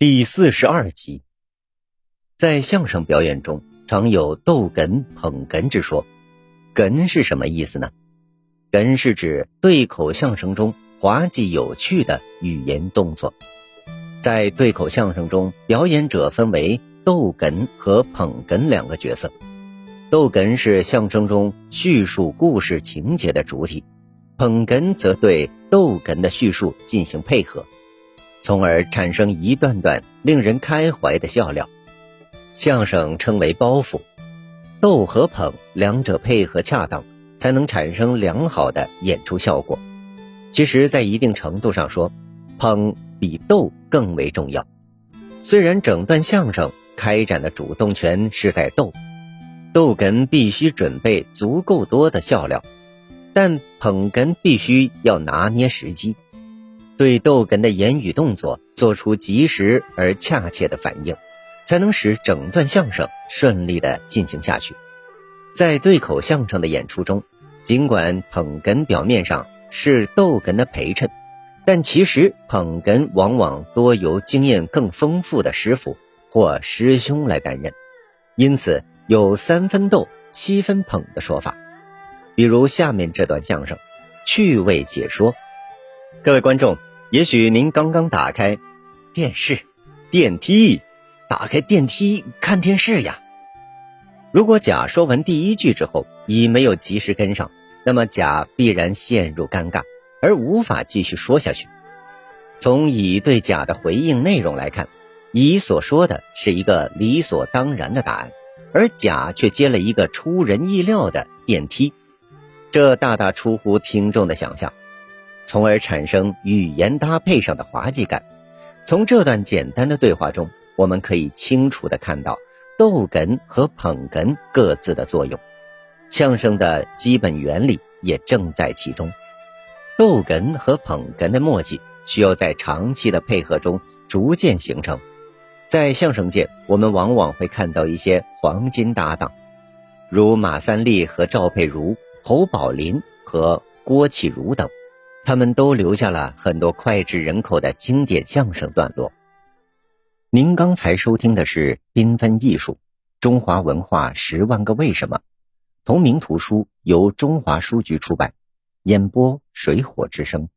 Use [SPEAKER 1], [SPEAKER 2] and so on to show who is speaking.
[SPEAKER 1] 第四十二集，在相声表演中，常有逗哏捧哏之说。哏是什么意思呢？哏是指对口相声中滑稽有趣的语言动作。在对口相声中，表演者分为逗哏和捧哏两个角色。逗哏是相声中叙述故事情节的主体，捧哏则对逗哏的叙述进行配合。从而产生一段段令人开怀的笑料。相声称为包袱，逗和捧两者配合恰当，才能产生良好的演出效果。其实，在一定程度上说，捧比逗更为重要。虽然整段相声开展的主动权是在逗，逗哏必须准备足够多的笑料，但捧哏必须要拿捏时机。对逗哏的言语动作做出及时而恰切的反应，才能使整段相声顺利的进行下去。在对口相声的演出中，尽管捧哏表面上是逗哏的陪衬，但其实捧哏往往多由经验更丰富的师傅或师兄来担任，因此有三分逗、七分捧的说法。比如下面这段相声，趣味解说，各位观众。也许您刚刚打开电视、电梯，打开电梯看电视呀。如果甲说完第一句之后，乙没有及时跟上，那么甲必然陷入尴尬，而无法继续说下去。从乙对甲的回应内容来看，乙所说的是一个理所当然的答案，而甲却接了一个出人意料的电梯，这大大出乎听众的想象。从而产生语言搭配上的滑稽感。从这段简单的对话中，我们可以清楚地看到逗哏和捧哏各自的作用，相声的基本原理也正在其中。逗哏和捧哏的默契需要在长期的配合中逐渐形成。在相声界，我们往往会看到一些黄金搭档，如马三立和赵佩茹、侯宝林和郭启儒等。他们都留下了很多脍炙人口的经典相声段落。您刚才收听的是《缤纷艺术：中华文化十万个为什么》，同名图书由中华书局出版，演播水火之声。